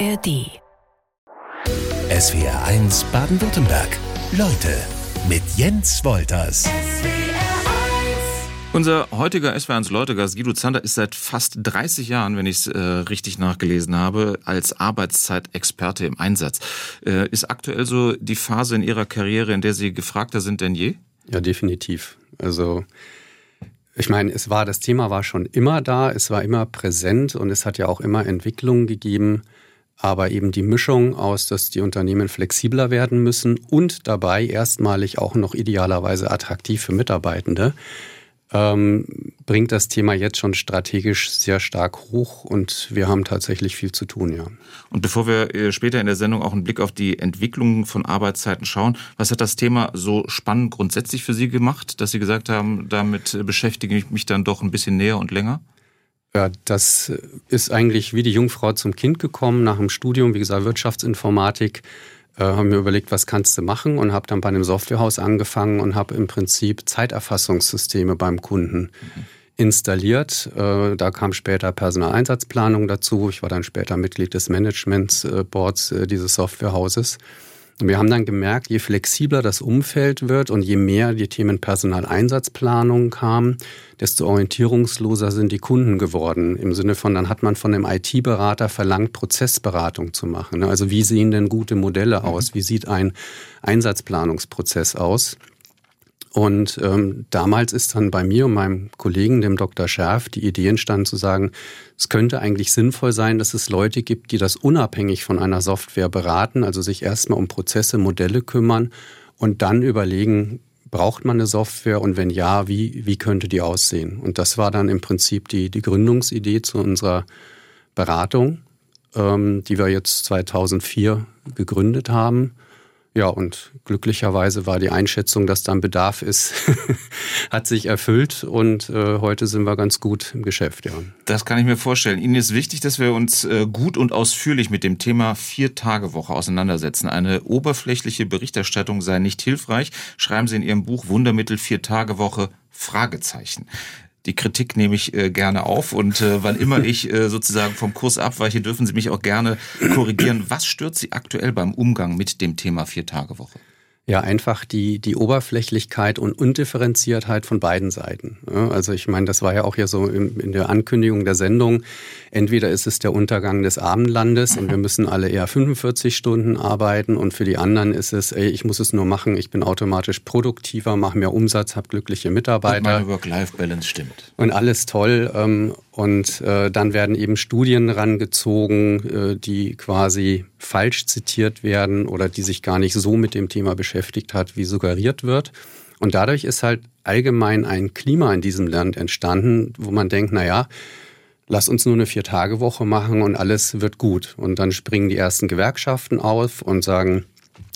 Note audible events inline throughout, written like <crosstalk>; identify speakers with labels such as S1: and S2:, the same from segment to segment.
S1: ARD.
S2: SWR 1 Baden-Württemberg. Leute mit Jens Wolters.
S3: Unser heutiger SW1 Leutegast Guido Zander ist seit fast 30 Jahren, wenn ich es äh, richtig nachgelesen habe, als Arbeitszeitexperte im Einsatz. Äh, ist aktuell so die Phase in Ihrer Karriere, in der Sie gefragter sind denn je?
S4: Ja, definitiv. Also ich meine, es war das Thema war schon immer da, es war immer präsent und es hat ja auch immer Entwicklungen gegeben, aber eben die Mischung aus, dass die Unternehmen flexibler werden müssen und dabei erstmalig auch noch idealerweise attraktiv für Mitarbeitende ähm, bringt das Thema jetzt schon strategisch sehr stark hoch und wir haben tatsächlich viel zu tun, ja.
S3: Und bevor wir äh, später in der Sendung auch einen Blick auf die Entwicklung von Arbeitszeiten schauen, was hat das Thema so spannend grundsätzlich für Sie gemacht, dass Sie gesagt haben, damit beschäftige ich mich dann doch ein bisschen näher und länger?
S4: Ja, das ist eigentlich wie die Jungfrau zum Kind gekommen nach dem Studium, wie gesagt, Wirtschaftsinformatik äh, habe mir überlegt, was kannst du machen und habe dann bei einem Softwarehaus angefangen und habe im Prinzip Zeiterfassungssysteme beim Kunden mhm. installiert. Äh, da kam später Personaleinsatzplanung dazu. Ich war dann später Mitglied des Managementboards äh, dieses Softwarehauses. Und wir haben dann gemerkt, je flexibler das Umfeld wird und je mehr die Themen Personaleinsatzplanung kamen, desto orientierungsloser sind die Kunden geworden. Im Sinne von, dann hat man von einem IT-Berater verlangt, Prozessberatung zu machen. Also wie sehen denn gute Modelle aus? Wie sieht ein Einsatzplanungsprozess aus? Und ähm, damals ist dann bei mir und meinem Kollegen, dem Dr. Schärf, die Idee entstanden zu sagen, es könnte eigentlich sinnvoll sein, dass es Leute gibt, die das unabhängig von einer Software beraten, also sich erstmal um Prozesse, Modelle kümmern und dann überlegen, braucht man eine Software und wenn ja, wie, wie könnte die aussehen? Und das war dann im Prinzip die, die Gründungsidee zu unserer Beratung, ähm, die wir jetzt 2004 gegründet haben. Ja, und glücklicherweise war die Einschätzung, dass dann Bedarf ist, <laughs> hat sich erfüllt und äh, heute sind wir ganz gut im Geschäft. Ja.
S3: Das kann ich mir vorstellen. Ihnen ist wichtig, dass wir uns äh, gut und ausführlich mit dem Thema Vier-Tage-Woche auseinandersetzen. Eine oberflächliche Berichterstattung sei nicht hilfreich, schreiben Sie in Ihrem Buch Wundermittel Vier-Tage-Woche Fragezeichen. Die Kritik nehme ich äh, gerne auf und äh, wann immer <laughs> ich äh, sozusagen vom Kurs abweiche, dürfen Sie mich auch gerne korrigieren. Was stört Sie aktuell beim Umgang mit dem Thema Vier-Tage-Woche?
S4: Ja, einfach die, die Oberflächlichkeit und Undifferenziertheit von beiden Seiten. Also ich meine, das war ja auch ja so in, in, der Ankündigung der Sendung. Entweder ist es der Untergang des Abendlandes und wir müssen alle eher 45 Stunden arbeiten und für die anderen ist es, ey, ich muss es nur machen, ich bin automatisch produktiver, mache mehr Umsatz, habe glückliche Mitarbeiter. Und
S3: meine Work-Life-Balance stimmt.
S4: Und alles toll. Und äh, dann werden eben Studien rangezogen, äh, die quasi falsch zitiert werden oder die sich gar nicht so mit dem Thema beschäftigt hat, wie suggeriert wird. Und dadurch ist halt allgemein ein Klima in diesem Land entstanden, wo man denkt, na ja, lass uns nur eine Vier-Tage-Woche machen und alles wird gut. Und dann springen die ersten Gewerkschaften auf und sagen,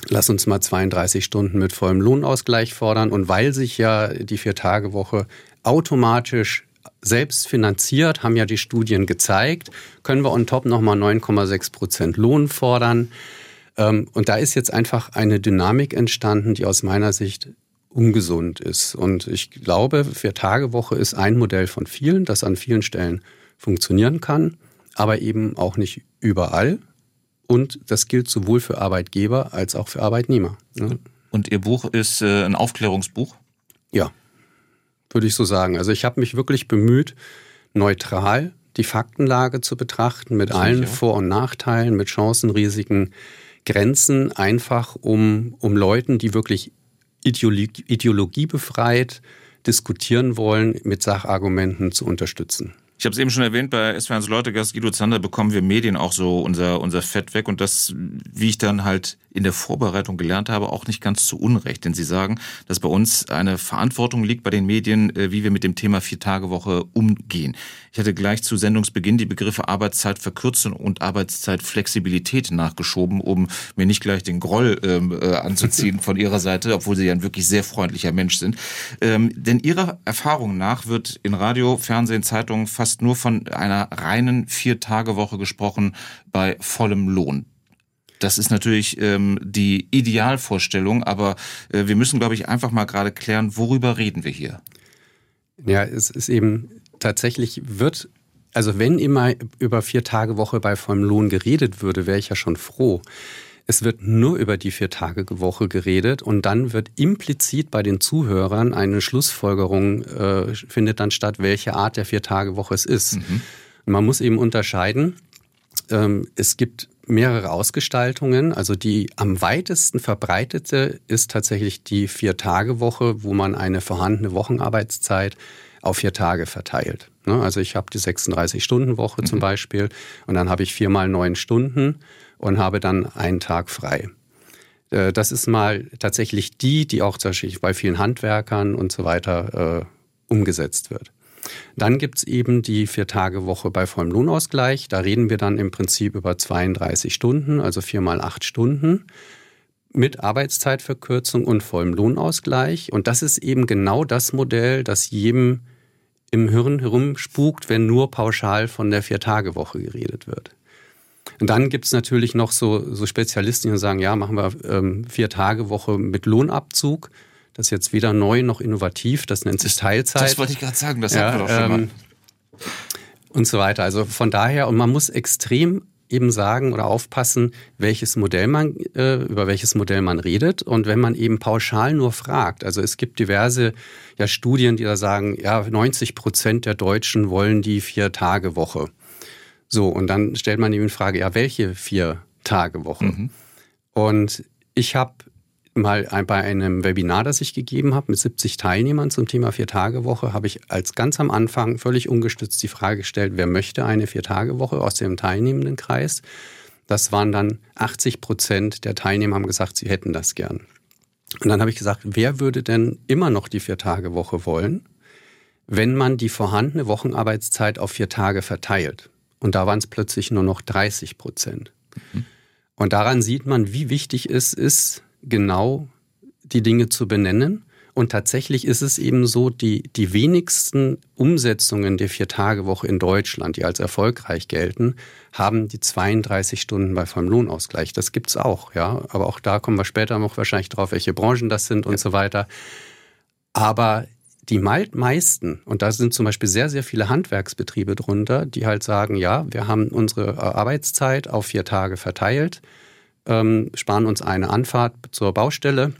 S4: lass uns mal 32 Stunden mit vollem Lohnausgleich fordern. Und weil sich ja die Vier-Tage-Woche automatisch selbst finanziert, haben ja die Studien gezeigt, können wir on top nochmal 9,6 Prozent Lohn fordern. Ähm, und da ist jetzt einfach eine Dynamik entstanden, die aus meiner Sicht ungesund ist. Und ich glaube, Vier-Tage-Woche ist ein Modell von vielen, das an vielen Stellen funktionieren kann, aber eben auch nicht überall. Und das gilt sowohl für Arbeitgeber als auch für Arbeitnehmer. Ne?
S3: Und Ihr Buch ist äh, ein Aufklärungsbuch?
S4: Ja, würde ich so sagen. Also ich habe mich wirklich bemüht, neutral die Faktenlage zu betrachten, mit allen Vor- und Nachteilen, mit Chancen, Risiken, Grenzen, einfach um, um Leuten, die wirklich ideologie, ideologiebefreit diskutieren wollen, mit Sachargumenten zu unterstützen.
S3: Ich habe es eben schon erwähnt, bei SWRs Leutegast Guido Zander bekommen wir Medien auch so unser, unser Fett weg und das, wie ich dann halt in der Vorbereitung gelernt habe, auch nicht ganz zu Unrecht. Denn Sie sagen, dass bei uns eine Verantwortung liegt bei den Medien, äh, wie wir mit dem Thema Vier-Tage-Woche umgehen. Ich hatte gleich zu Sendungsbeginn die Begriffe Arbeitszeitverkürzung und Arbeitszeitflexibilität nachgeschoben, um mir nicht gleich den Groll ähm, äh, anzuziehen <laughs> von Ihrer Seite, obwohl Sie ja ein wirklich sehr freundlicher Mensch sind. Ähm, denn Ihrer Erfahrung nach wird in Radio, Fernsehen, Zeitungen fast nur von einer reinen Vier-Tage-Woche gesprochen bei vollem Lohn. Das ist natürlich ähm, die Idealvorstellung, aber äh, wir müssen, glaube ich, einfach mal gerade klären, worüber reden wir hier?
S4: Ja, es ist eben tatsächlich wird also wenn immer über vier Tage Woche bei vollem Lohn geredet würde, wäre ich ja schon froh. Es wird nur über die Vier-Tage-Woche geredet und dann wird implizit bei den Zuhörern eine Schlussfolgerung äh, findet dann statt, welche Art der Vier-Tage-Woche es ist. Mhm. Man muss eben unterscheiden. Ähm, es gibt mehrere Ausgestaltungen. Also die am weitesten verbreitete ist tatsächlich die Vier-Tage-Woche, wo man eine vorhandene Wochenarbeitszeit auf vier Tage verteilt. Ne? Also ich habe die 36-Stunden-Woche mhm. zum Beispiel und dann habe ich viermal neun Stunden und habe dann einen Tag frei. Äh, das ist mal tatsächlich die, die auch tatsächlich bei vielen Handwerkern und so weiter äh, umgesetzt wird. Dann gibt's eben die Vier-Tage-Woche bei vollem Lohnausgleich. Da reden wir dann im Prinzip über 32 Stunden, also vier mal acht Stunden mit Arbeitszeitverkürzung und vollem Lohnausgleich. Und das ist eben genau das Modell, das jedem im Hirn herumspukt, wenn nur pauschal von der Vier-Tage-Woche geredet wird. Und dann gibt es natürlich noch so, so Spezialisten, die sagen, ja, machen wir ähm, Vier-Tage-Woche mit Lohnabzug. Das ist jetzt weder neu noch innovativ, das nennt sich Teilzeit. Das
S3: wollte ich gerade sagen, das ja, haben wir doch schon ähm, mal.
S4: Und so weiter. Also von daher, und man muss extrem eben sagen oder aufpassen, welches Modell man, äh, über welches Modell man redet. Und wenn man eben pauschal nur fragt, also es gibt diverse ja, Studien, die da sagen, ja, 90 Prozent der Deutschen wollen die Vier-Tage-Woche. So, und dann stellt man eben die Frage, ja, welche Vier-Tage-Woche? Mhm. Und ich habe mal bei einem Webinar, das ich gegeben habe mit 70 Teilnehmern zum Thema Vier-Tage-Woche, habe ich als ganz am Anfang völlig ungestützt die Frage gestellt, wer möchte eine Vier-Tage-Woche aus dem teilnehmenden Kreis? Das waren dann 80 Prozent der Teilnehmer haben gesagt, sie hätten das gern. Und dann habe ich gesagt, wer würde denn immer noch die Vier-Tage-Woche wollen, wenn man die vorhandene Wochenarbeitszeit auf vier Tage verteilt? Und da waren es plötzlich nur noch 30 Prozent. Mhm. Und daran sieht man, wie wichtig es ist, genau die Dinge zu benennen. Und tatsächlich ist es eben so, die, die wenigsten Umsetzungen der Vier-Tage-Woche in Deutschland, die als erfolgreich gelten, haben die 32 Stunden bei vollem Lohnausgleich. Das gibt's auch, ja. Aber auch da kommen wir später noch wahrscheinlich drauf, welche Branchen das sind und ja. so weiter. Aber die meisten, und da sind zum Beispiel sehr, sehr viele Handwerksbetriebe drunter, die halt sagen, ja, wir haben unsere äh, Arbeitszeit auf vier Tage verteilt ähm, sparen uns eine Anfahrt zur Baustelle.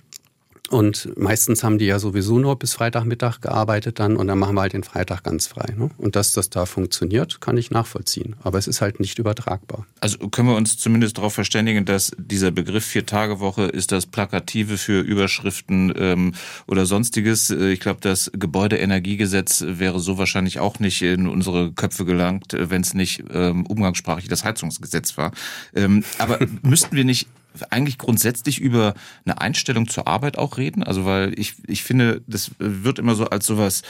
S4: Und meistens haben die ja sowieso nur bis Freitagmittag gearbeitet dann und dann machen wir halt den Freitag ganz frei. Ne? Und dass das da funktioniert, kann ich nachvollziehen. Aber es ist halt nicht übertragbar.
S3: Also können wir uns zumindest darauf verständigen, dass dieser Begriff Vier-Tage-Woche ist das Plakative für Überschriften ähm, oder sonstiges. Äh, ich glaube, das Gebäudeenergiegesetz wäre so wahrscheinlich auch nicht in unsere Köpfe gelangt, äh, wenn es nicht ähm, umgangssprachlich das Heizungsgesetz war. Ähm, aber <laughs> müssten wir nicht eigentlich grundsätzlich über eine Einstellung zur Arbeit auch reden? Also weil ich, ich finde, das wird immer so als sowas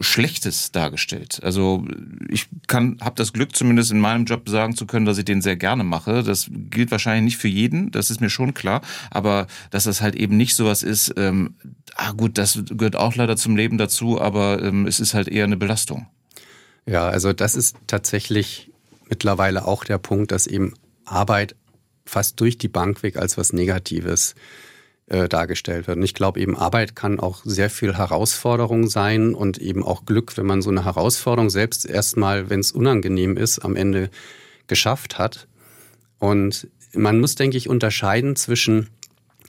S3: Schlechtes dargestellt. Also ich kann, habe das Glück, zumindest in meinem Job sagen zu können, dass ich den sehr gerne mache. Das gilt wahrscheinlich nicht für jeden, das ist mir schon klar. Aber dass das halt eben nicht sowas ist, ähm, ah gut, das gehört auch leider zum Leben dazu, aber ähm, es ist halt eher eine Belastung.
S4: Ja, also das ist tatsächlich mittlerweile auch der Punkt, dass eben Arbeit fast durch die Bank weg als was Negatives äh, dargestellt wird. Und ich glaube eben, Arbeit kann auch sehr viel Herausforderung sein und eben auch Glück, wenn man so eine Herausforderung selbst erstmal, wenn es unangenehm ist, am Ende geschafft hat. Und man muss, denke ich, unterscheiden zwischen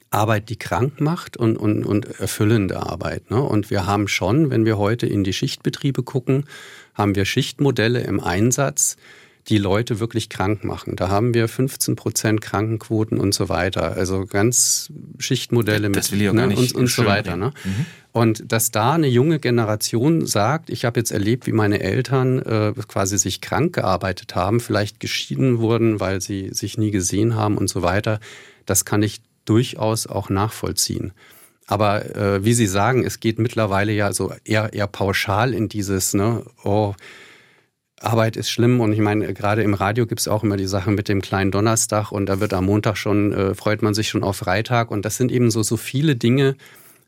S4: Arbeit, die krank macht und, und, und erfüllende Arbeit. Ne? Und wir haben schon, wenn wir heute in die Schichtbetriebe gucken, haben wir Schichtmodelle im Einsatz, die Leute wirklich krank machen. Da haben wir 15 Prozent Krankenquoten und so weiter. Also ganz Schichtmodelle
S3: das mit ne,
S4: und, und so weiter. Ne? Mhm. Und dass da eine junge Generation sagt, ich habe jetzt erlebt, wie meine Eltern äh, quasi sich krank gearbeitet haben, vielleicht geschieden wurden, weil sie sich nie gesehen haben und so weiter, das kann ich durchaus auch nachvollziehen. Aber äh, wie Sie sagen, es geht mittlerweile ja so eher, eher pauschal in dieses, ne, oh, Arbeit ist schlimm und ich meine, gerade im Radio gibt es auch immer die Sache mit dem kleinen Donnerstag und da wird am Montag schon, äh, freut man sich schon auf Freitag und das sind eben so, so viele Dinge,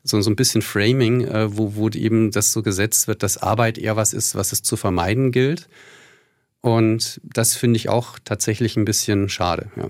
S4: so, so ein bisschen Framing, äh, wo, wo eben das so gesetzt wird, dass Arbeit eher was ist, was es zu vermeiden gilt. Und das finde ich auch tatsächlich ein bisschen schade. Ja.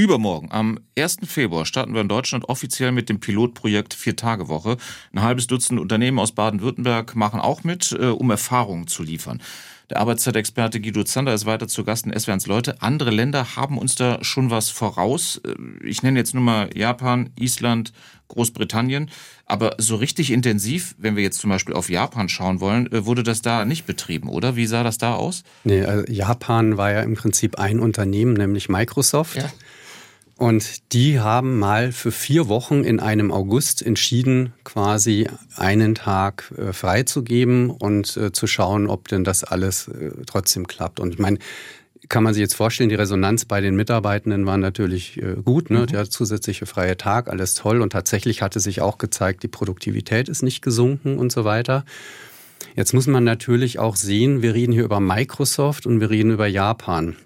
S3: Übermorgen, am 1. Februar, starten wir in Deutschland offiziell mit dem Pilotprojekt Vier-Tage-Woche. Ein halbes Dutzend Unternehmen aus Baden-Württemberg machen auch mit, äh, um Erfahrungen zu liefern. Der Arbeitszeitexperte Guido Zander ist weiter zu Gast in SWRs Leute. Andere Länder haben uns da schon was voraus. Äh, ich nenne jetzt nur mal Japan, Island, Großbritannien. Aber so richtig intensiv, wenn wir jetzt zum Beispiel auf Japan schauen wollen, äh, wurde das da nicht betrieben, oder? Wie sah das da aus?
S4: Nee, also Japan war ja im Prinzip ein Unternehmen, nämlich Microsoft. Ja. Und die haben mal für vier Wochen in einem August entschieden, quasi einen Tag äh, freizugeben und äh, zu schauen, ob denn das alles äh, trotzdem klappt. Und ich meine, kann man sich jetzt vorstellen, die Resonanz bei den Mitarbeitenden war natürlich äh, gut. Ne? Mhm. Der zusätzliche freie Tag, alles toll. Und tatsächlich hatte sich auch gezeigt, die Produktivität ist nicht gesunken und so weiter. Jetzt muss man natürlich auch sehen, wir reden hier über Microsoft und wir reden über Japan.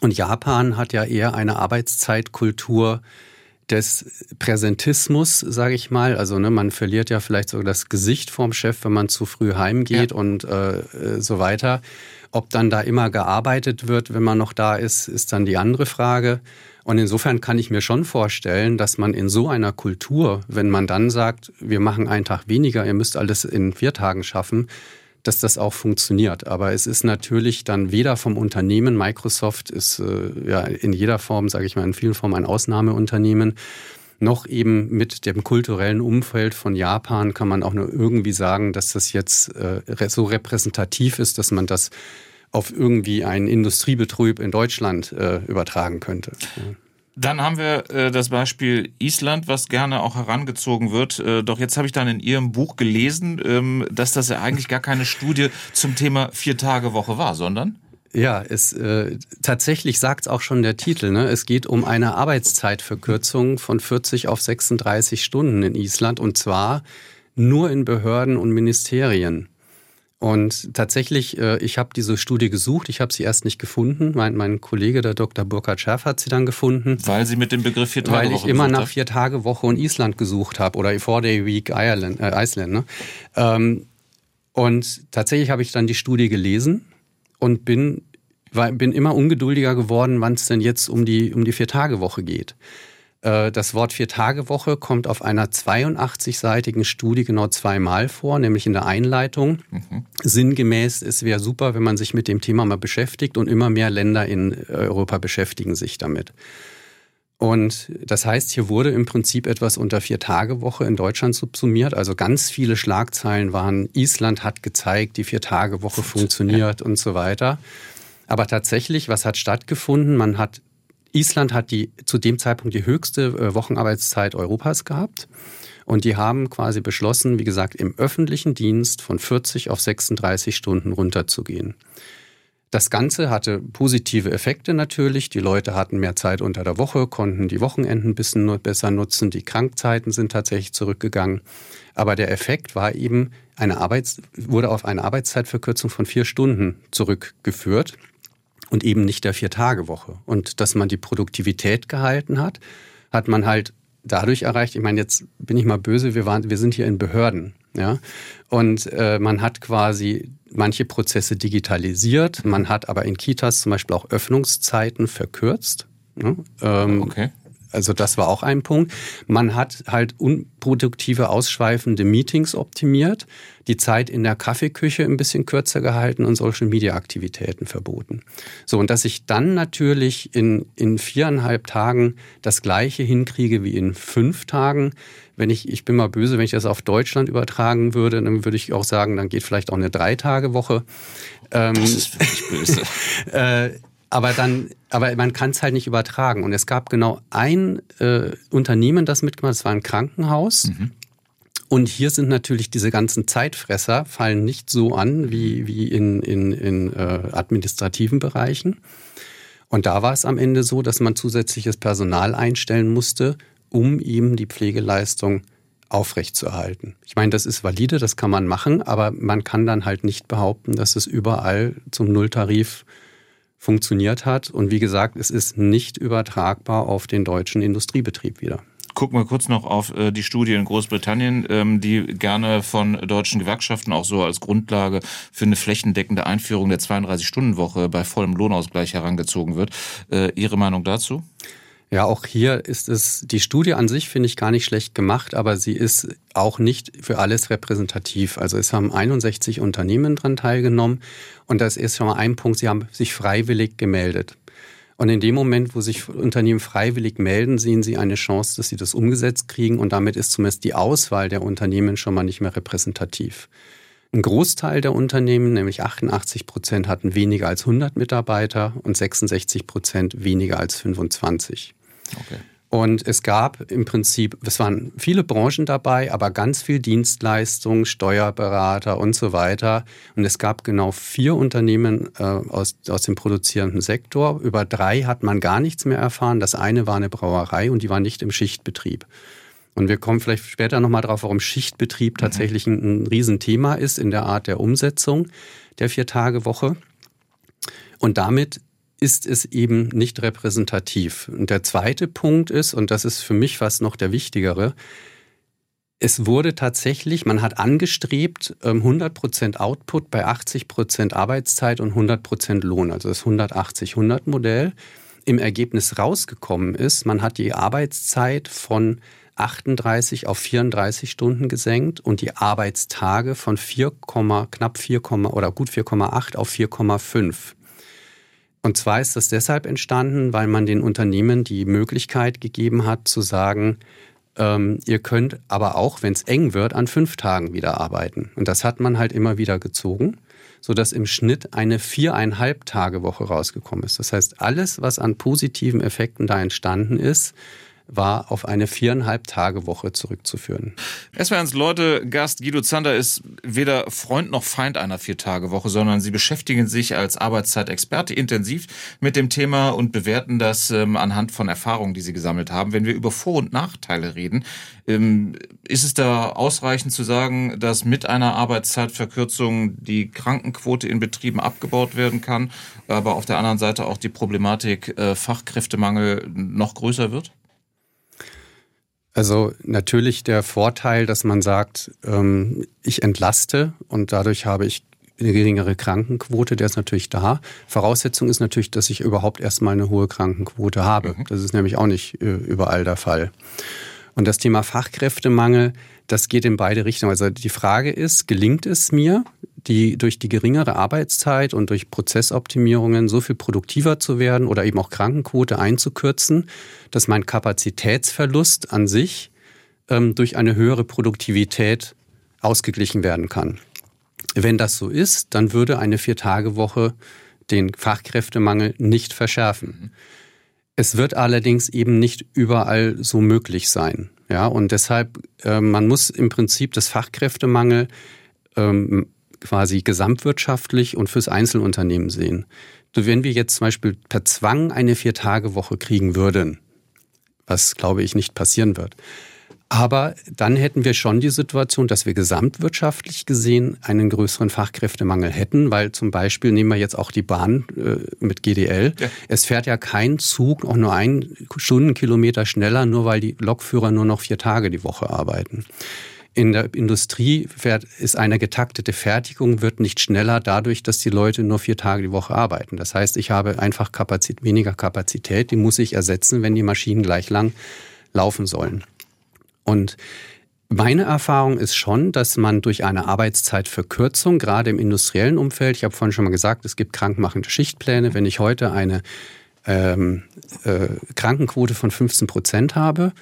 S4: Und Japan hat ja eher eine Arbeitszeitkultur des Präsentismus, sage ich mal. Also ne, man verliert ja vielleicht sogar das Gesicht vorm Chef, wenn man zu früh heimgeht ja. und äh, äh, so weiter. Ob dann da immer gearbeitet wird, wenn man noch da ist, ist dann die andere Frage. Und insofern kann ich mir schon vorstellen, dass man in so einer Kultur, wenn man dann sagt, wir machen einen Tag weniger, ihr müsst alles in vier Tagen schaffen, dass das auch funktioniert. Aber es ist natürlich dann weder vom Unternehmen, Microsoft ist äh, ja in jeder Form, sage ich mal, in vielen Formen ein Ausnahmeunternehmen, noch eben mit dem kulturellen Umfeld von Japan kann man auch nur irgendwie sagen, dass das jetzt äh, so repräsentativ ist, dass man das auf irgendwie einen Industriebetrieb in Deutschland äh, übertragen könnte. Ja.
S3: Dann haben wir äh, das Beispiel Island, was gerne auch herangezogen wird. Äh, doch jetzt habe ich dann in Ihrem Buch gelesen, ähm, dass das ja eigentlich gar keine Studie zum Thema Vier-Tage-Woche war, sondern?
S4: Ja, es äh, tatsächlich sagt auch schon der Titel. Ne? Es geht um eine Arbeitszeitverkürzung von 40 auf 36 Stunden in Island und zwar nur in Behörden und Ministerien. Und tatsächlich, äh, ich habe diese Studie gesucht, ich habe sie erst nicht gefunden. Mein, mein Kollege, der Dr. Burkhard Schärf, hat sie dann gefunden.
S3: Weil Sie mit dem Begriff
S4: Vier-Tage-Woche Weil ich immer nach Vier-Tage-Woche und Island gesucht habe oder Four-Day-Week Ireland, äh, Iceland. Ne? Ähm, und tatsächlich habe ich dann die Studie gelesen und bin, war, bin immer ungeduldiger geworden, wann es denn jetzt um die, um die Vier-Tage-Woche geht. Äh, das Wort Vier-Tage-Woche kommt auf einer 82-seitigen Studie genau zweimal vor, nämlich in der Einleitung. Mhm. Sinngemäß, es wäre super, wenn man sich mit dem Thema mal beschäftigt und immer mehr Länder in Europa beschäftigen sich damit. Und das heißt, hier wurde im Prinzip etwas unter Vier-Tage-Woche in Deutschland subsumiert. Also ganz viele Schlagzeilen waren, Island hat gezeigt, die Vier-Tage-Woche funktioniert ja. und so weiter. Aber tatsächlich, was hat stattgefunden? Man hat Island hat die zu dem Zeitpunkt die höchste äh, Wochenarbeitszeit Europas gehabt. Und die haben quasi beschlossen, wie gesagt, im öffentlichen Dienst von 40 auf 36 Stunden runterzugehen. Das Ganze hatte positive Effekte natürlich. Die Leute hatten mehr Zeit unter der Woche, konnten die Wochenenden ein bisschen besser nutzen. Die Krankzeiten sind tatsächlich zurückgegangen. Aber der Effekt war eben, eine Arbeits wurde auf eine Arbeitszeitverkürzung von vier Stunden zurückgeführt und eben nicht der Vier-Tage-Woche. Und dass man die Produktivität gehalten hat, hat man halt dadurch erreicht, ich meine, jetzt bin ich mal böse, wir, waren, wir sind hier in Behörden. Ja? Und äh, man hat quasi manche Prozesse digitalisiert, man hat aber in Kitas zum Beispiel auch Öffnungszeiten verkürzt. Ne? Ähm, okay. Also das war auch ein Punkt. Man hat halt unproduktive, ausschweifende Meetings optimiert, die Zeit in der Kaffeeküche ein bisschen kürzer gehalten und Social-Media-Aktivitäten verboten. So, und dass ich dann natürlich in, in viereinhalb Tagen das Gleiche hinkriege wie in fünf Tagen, wenn ich, ich bin mal böse, wenn ich das auf Deutschland übertragen würde, dann würde ich auch sagen, dann geht vielleicht auch eine Drei-Tage-Woche.
S3: Ähm, das ist wirklich böse. <laughs>
S4: äh, aber dann, aber man kann es halt nicht übertragen. Und es gab genau ein äh, Unternehmen, das mitgemacht, das war ein Krankenhaus. Mhm. Und hier sind natürlich diese ganzen Zeitfresser fallen nicht so an wie, wie in, in, in äh, administrativen Bereichen. Und da war es am Ende so, dass man zusätzliches Personal einstellen musste, um eben die Pflegeleistung aufrechtzuerhalten. Ich meine, das ist valide, das kann man machen, aber man kann dann halt nicht behaupten, dass es überall zum Nulltarif funktioniert hat. Und wie gesagt, es ist nicht übertragbar auf den deutschen Industriebetrieb wieder.
S3: Gucken wir kurz noch auf äh, die Studie in Großbritannien, ähm, die gerne von deutschen Gewerkschaften auch so als Grundlage für eine flächendeckende Einführung der 32-Stunden-Woche bei vollem Lohnausgleich herangezogen wird. Äh, Ihre Meinung dazu?
S4: Ja, auch hier ist es, die Studie an sich finde ich gar nicht schlecht gemacht, aber sie ist auch nicht für alles repräsentativ. Also es haben 61 Unternehmen dran teilgenommen und das ist schon mal ein Punkt, sie haben sich freiwillig gemeldet. Und in dem Moment, wo sich Unternehmen freiwillig melden, sehen sie eine Chance, dass sie das umgesetzt kriegen und damit ist zumindest die Auswahl der Unternehmen schon mal nicht mehr repräsentativ. Ein Großteil der Unternehmen, nämlich 88 Prozent, hatten weniger als 100 Mitarbeiter und 66 Prozent weniger als 25. Okay. Und es gab im Prinzip, es waren viele Branchen dabei, aber ganz viel Dienstleistung, Steuerberater und so weiter. Und es gab genau vier Unternehmen äh, aus, aus dem produzierenden Sektor. Über drei hat man gar nichts mehr erfahren. Das eine war eine Brauerei und die war nicht im Schichtbetrieb. Und wir kommen vielleicht später nochmal drauf, warum Schichtbetrieb mhm. tatsächlich ein, ein Riesenthema ist in der Art der Umsetzung der Vier-Tage-Woche. Und damit ist es eben nicht repräsentativ. Und der zweite Punkt ist, und das ist für mich fast noch der wichtigere, es wurde tatsächlich, man hat angestrebt, 100% ähm, Output bei 80% Arbeitszeit und 100% Lohn, also das 180-100 Modell. Im Ergebnis rausgekommen ist, man hat die Arbeitszeit von 38 auf 34 Stunden gesenkt und die Arbeitstage von 4, knapp 4, oder gut 4,8 auf 4,5. Und zwar ist das deshalb entstanden, weil man den Unternehmen die Möglichkeit gegeben hat zu sagen, ähm, ihr könnt aber auch, wenn es eng wird, an fünf Tagen wieder arbeiten. Und das hat man halt immer wieder gezogen, sodass im Schnitt eine viereinhalb Tage Woche rausgekommen ist. Das heißt, alles, was an positiven Effekten da entstanden ist, war auf eine viereinhalb Tage Woche zurückzuführen.
S3: SWRs Leute, Gast Guido Zander ist weder Freund noch Feind einer Vier-Tage-Woche, sondern sie beschäftigen sich als Arbeitszeitexperte intensiv mit dem Thema und bewerten das ähm, anhand von Erfahrungen, die sie gesammelt haben. Wenn wir über Vor- und Nachteile reden, ähm, ist es da ausreichend zu sagen, dass mit einer Arbeitszeitverkürzung die Krankenquote in Betrieben abgebaut werden kann, aber auf der anderen Seite auch die Problematik äh, Fachkräftemangel noch größer wird?
S4: Also natürlich der Vorteil, dass man sagt, ähm, ich entlaste und dadurch habe ich eine geringere Krankenquote, der ist natürlich da. Voraussetzung ist natürlich, dass ich überhaupt erstmal eine hohe Krankenquote habe. Mhm. Das ist nämlich auch nicht äh, überall der Fall. Und das Thema Fachkräftemangel, das geht in beide Richtungen. Also die Frage ist, gelingt es mir, die durch die geringere Arbeitszeit und durch Prozessoptimierungen so viel produktiver zu werden oder eben auch Krankenquote einzukürzen, dass mein Kapazitätsverlust an sich ähm, durch eine höhere Produktivität ausgeglichen werden kann. Wenn das so ist, dann würde eine Vier-Tage-Woche den Fachkräftemangel nicht verschärfen. Es wird allerdings eben nicht überall so möglich sein. Ja, und deshalb, äh, man muss im Prinzip das Fachkräftemangel ähm, quasi gesamtwirtschaftlich und fürs Einzelunternehmen sehen. Wenn wir jetzt zum Beispiel per Zwang eine Vier-Tage-Woche kriegen würden, was glaube ich nicht passieren wird, aber dann hätten wir schon die Situation, dass wir gesamtwirtschaftlich gesehen einen größeren Fachkräftemangel hätten, weil zum Beispiel nehmen wir jetzt auch die Bahn äh, mit GDL. Ja. Es fährt ja kein Zug auch nur einen Stundenkilometer schneller, nur weil die Lokführer nur noch vier Tage die Woche arbeiten. In der Industrie ist eine getaktete Fertigung wird nicht schneller dadurch, dass die Leute nur vier Tage die Woche arbeiten. Das heißt, ich habe einfach Kapazität, weniger Kapazität, die muss ich ersetzen, wenn die Maschinen gleich lang laufen sollen. Und meine Erfahrung ist schon, dass man durch eine Arbeitszeitverkürzung, gerade im industriellen Umfeld, ich habe vorhin schon mal gesagt, es gibt krankmachende Schichtpläne. Wenn ich heute eine ähm, äh, Krankenquote von 15 Prozent habe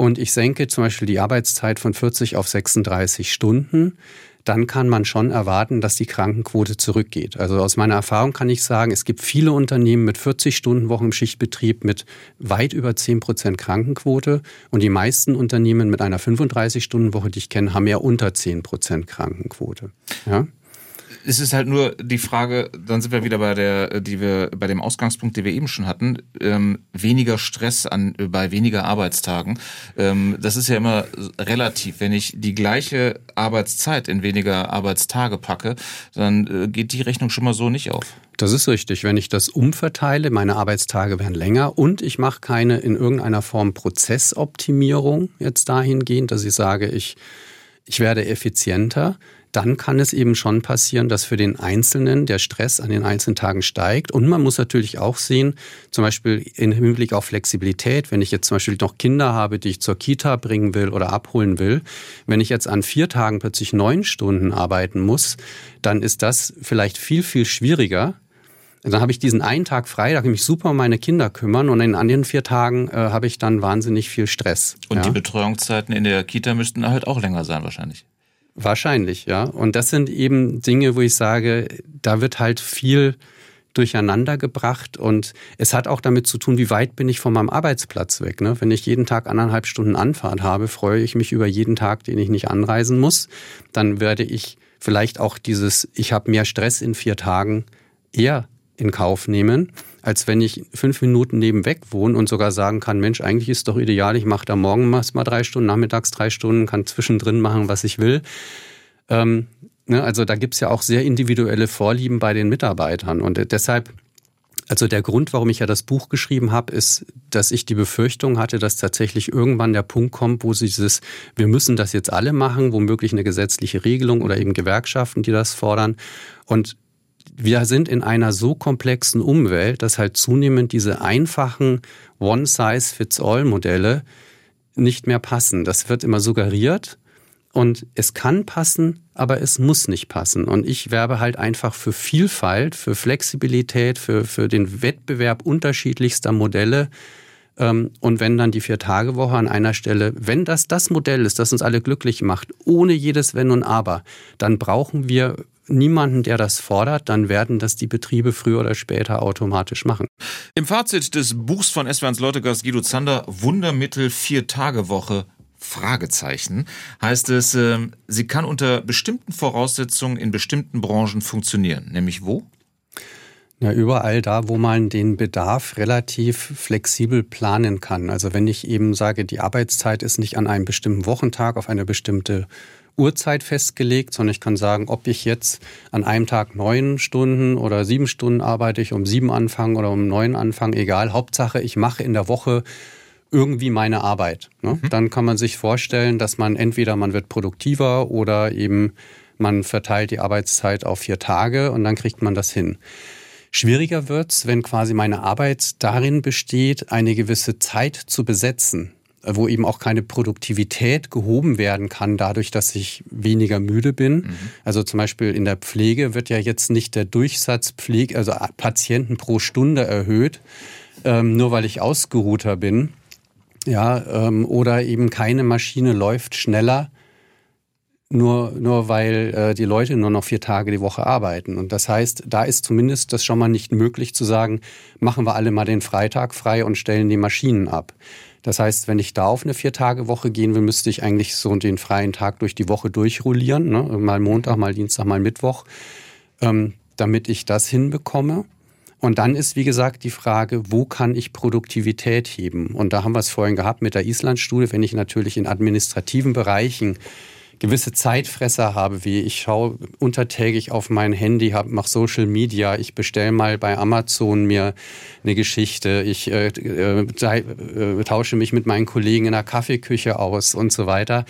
S4: und ich senke zum Beispiel die Arbeitszeit von 40 auf 36 Stunden, dann kann man schon erwarten, dass die Krankenquote zurückgeht. Also aus meiner Erfahrung kann ich sagen, es gibt viele Unternehmen mit 40 Stunden Wochen im Schichtbetrieb mit weit über 10 Prozent Krankenquote und die meisten Unternehmen mit einer 35 Stunden Woche, die ich kenne, haben ja unter 10 Prozent Krankenquote. Ja?
S3: Es ist halt nur die Frage, dann sind wir wieder bei der, die wir bei dem Ausgangspunkt, den wir eben schon hatten, ähm, weniger Stress an bei weniger Arbeitstagen. Ähm, das ist ja immer relativ. Wenn ich die gleiche Arbeitszeit in weniger Arbeitstage packe, dann äh, geht die Rechnung schon mal so nicht auf.
S4: Das ist richtig. Wenn ich das umverteile, meine Arbeitstage werden länger und ich mache keine in irgendeiner Form Prozessoptimierung jetzt dahingehend, dass ich sage, ich, ich werde effizienter, dann kann es eben schon passieren, dass für den Einzelnen der Stress an den einzelnen Tagen steigt. Und man muss natürlich auch sehen, zum Beispiel im Hinblick auf Flexibilität, wenn ich jetzt zum Beispiel noch Kinder habe, die ich zur Kita bringen will oder abholen will, wenn ich jetzt an vier Tagen plötzlich neun Stunden arbeiten muss, dann ist das vielleicht viel, viel schwieriger, dann habe ich diesen einen Tag frei, da kann ich mich super um meine Kinder kümmern und in anderen vier Tagen äh, habe ich dann wahnsinnig viel Stress.
S3: Und ja. die Betreuungszeiten in der Kita müssten halt auch länger sein wahrscheinlich.
S4: Wahrscheinlich, ja. Und das sind eben Dinge, wo ich sage, da wird halt viel durcheinander gebracht und es hat auch damit zu tun, wie weit bin ich von meinem Arbeitsplatz weg. Ne? Wenn ich jeden Tag anderthalb Stunden Anfahrt habe, freue ich mich über jeden Tag, den ich nicht anreisen muss. Dann werde ich vielleicht auch dieses, ich habe mehr Stress in vier Tagen eher in Kauf nehmen, als wenn ich fünf Minuten nebenweg wohne und sogar sagen kann, Mensch, eigentlich ist doch ideal, ich mache da morgen mal drei Stunden, nachmittags drei Stunden, kann zwischendrin machen, was ich will. Ähm, ne, also da gibt's ja auch sehr individuelle Vorlieben bei den Mitarbeitern. Und deshalb, also der Grund, warum ich ja das Buch geschrieben habe, ist, dass ich die Befürchtung hatte, dass tatsächlich irgendwann der Punkt kommt, wo sie dieses, wir müssen das jetzt alle machen, womöglich eine gesetzliche Regelung oder eben Gewerkschaften, die das fordern. Und wir sind in einer so komplexen Umwelt, dass halt zunehmend diese einfachen One-Size-Fits-All-Modelle nicht mehr passen. Das wird immer suggeriert und es kann passen, aber es muss nicht passen. Und ich werbe halt einfach für Vielfalt, für Flexibilität, für, für den Wettbewerb unterschiedlichster Modelle. Ähm, und wenn dann die Vier-Tage-Woche an einer Stelle, wenn das das Modell ist, das uns alle glücklich macht, ohne jedes Wenn und Aber, dann brauchen wir niemanden, der das fordert, dann werden das die Betriebe früher oder später automatisch machen.
S3: Im Fazit des Buchs von SWRs Leutegast Guido Zander, Wundermittel Vier-Tage-Woche, Fragezeichen, heißt es, äh, sie kann unter bestimmten Voraussetzungen in bestimmten Branchen funktionieren. Nämlich wo?
S4: Ja, überall da, wo man den Bedarf relativ flexibel planen kann. Also wenn ich eben sage, die Arbeitszeit ist nicht an einem bestimmten Wochentag auf eine bestimmte Uhrzeit festgelegt, sondern ich kann sagen, ob ich jetzt an einem Tag neun Stunden oder sieben Stunden arbeite, ich um sieben anfangen oder um neun anfangen, egal. Hauptsache, ich mache in der Woche irgendwie meine Arbeit. Ne? Mhm. Dann kann man sich vorstellen, dass man entweder man wird produktiver oder eben man verteilt die Arbeitszeit auf vier Tage und dann kriegt man das hin. Schwieriger wird's, wenn quasi meine Arbeit darin besteht, eine gewisse Zeit zu besetzen wo eben auch keine Produktivität gehoben werden kann, dadurch, dass ich weniger müde bin. Mhm. Also zum Beispiel in der Pflege wird ja jetzt nicht der Durchsatz Pflege, also Patienten pro Stunde erhöht, ähm, nur weil ich ausgeruhter bin. Ja, ähm, oder eben keine Maschine läuft schneller, nur, nur weil äh, die Leute nur noch vier Tage die Woche arbeiten. Und das heißt, da ist zumindest das schon mal nicht möglich zu sagen, machen wir alle mal den Freitag frei und stellen die Maschinen ab. Das heißt, wenn ich da auf eine Vier-Tage-Woche gehen will, müsste ich eigentlich so den freien Tag durch die Woche durchrollieren. Ne? Mal Montag, mal Dienstag, mal Mittwoch, ähm, damit ich das hinbekomme. Und dann ist, wie gesagt, die Frage, wo kann ich Produktivität heben? Und da haben wir es vorhin gehabt mit der Island-Studie, wenn ich natürlich in administrativen Bereichen gewisse Zeitfresser habe, wie ich schaue untertägig auf mein Handy, mache Social Media, ich bestelle mal bei Amazon mir eine Geschichte, ich äh, äh, äh, tausche mich mit meinen Kollegen in der Kaffeeküche aus und so weiter.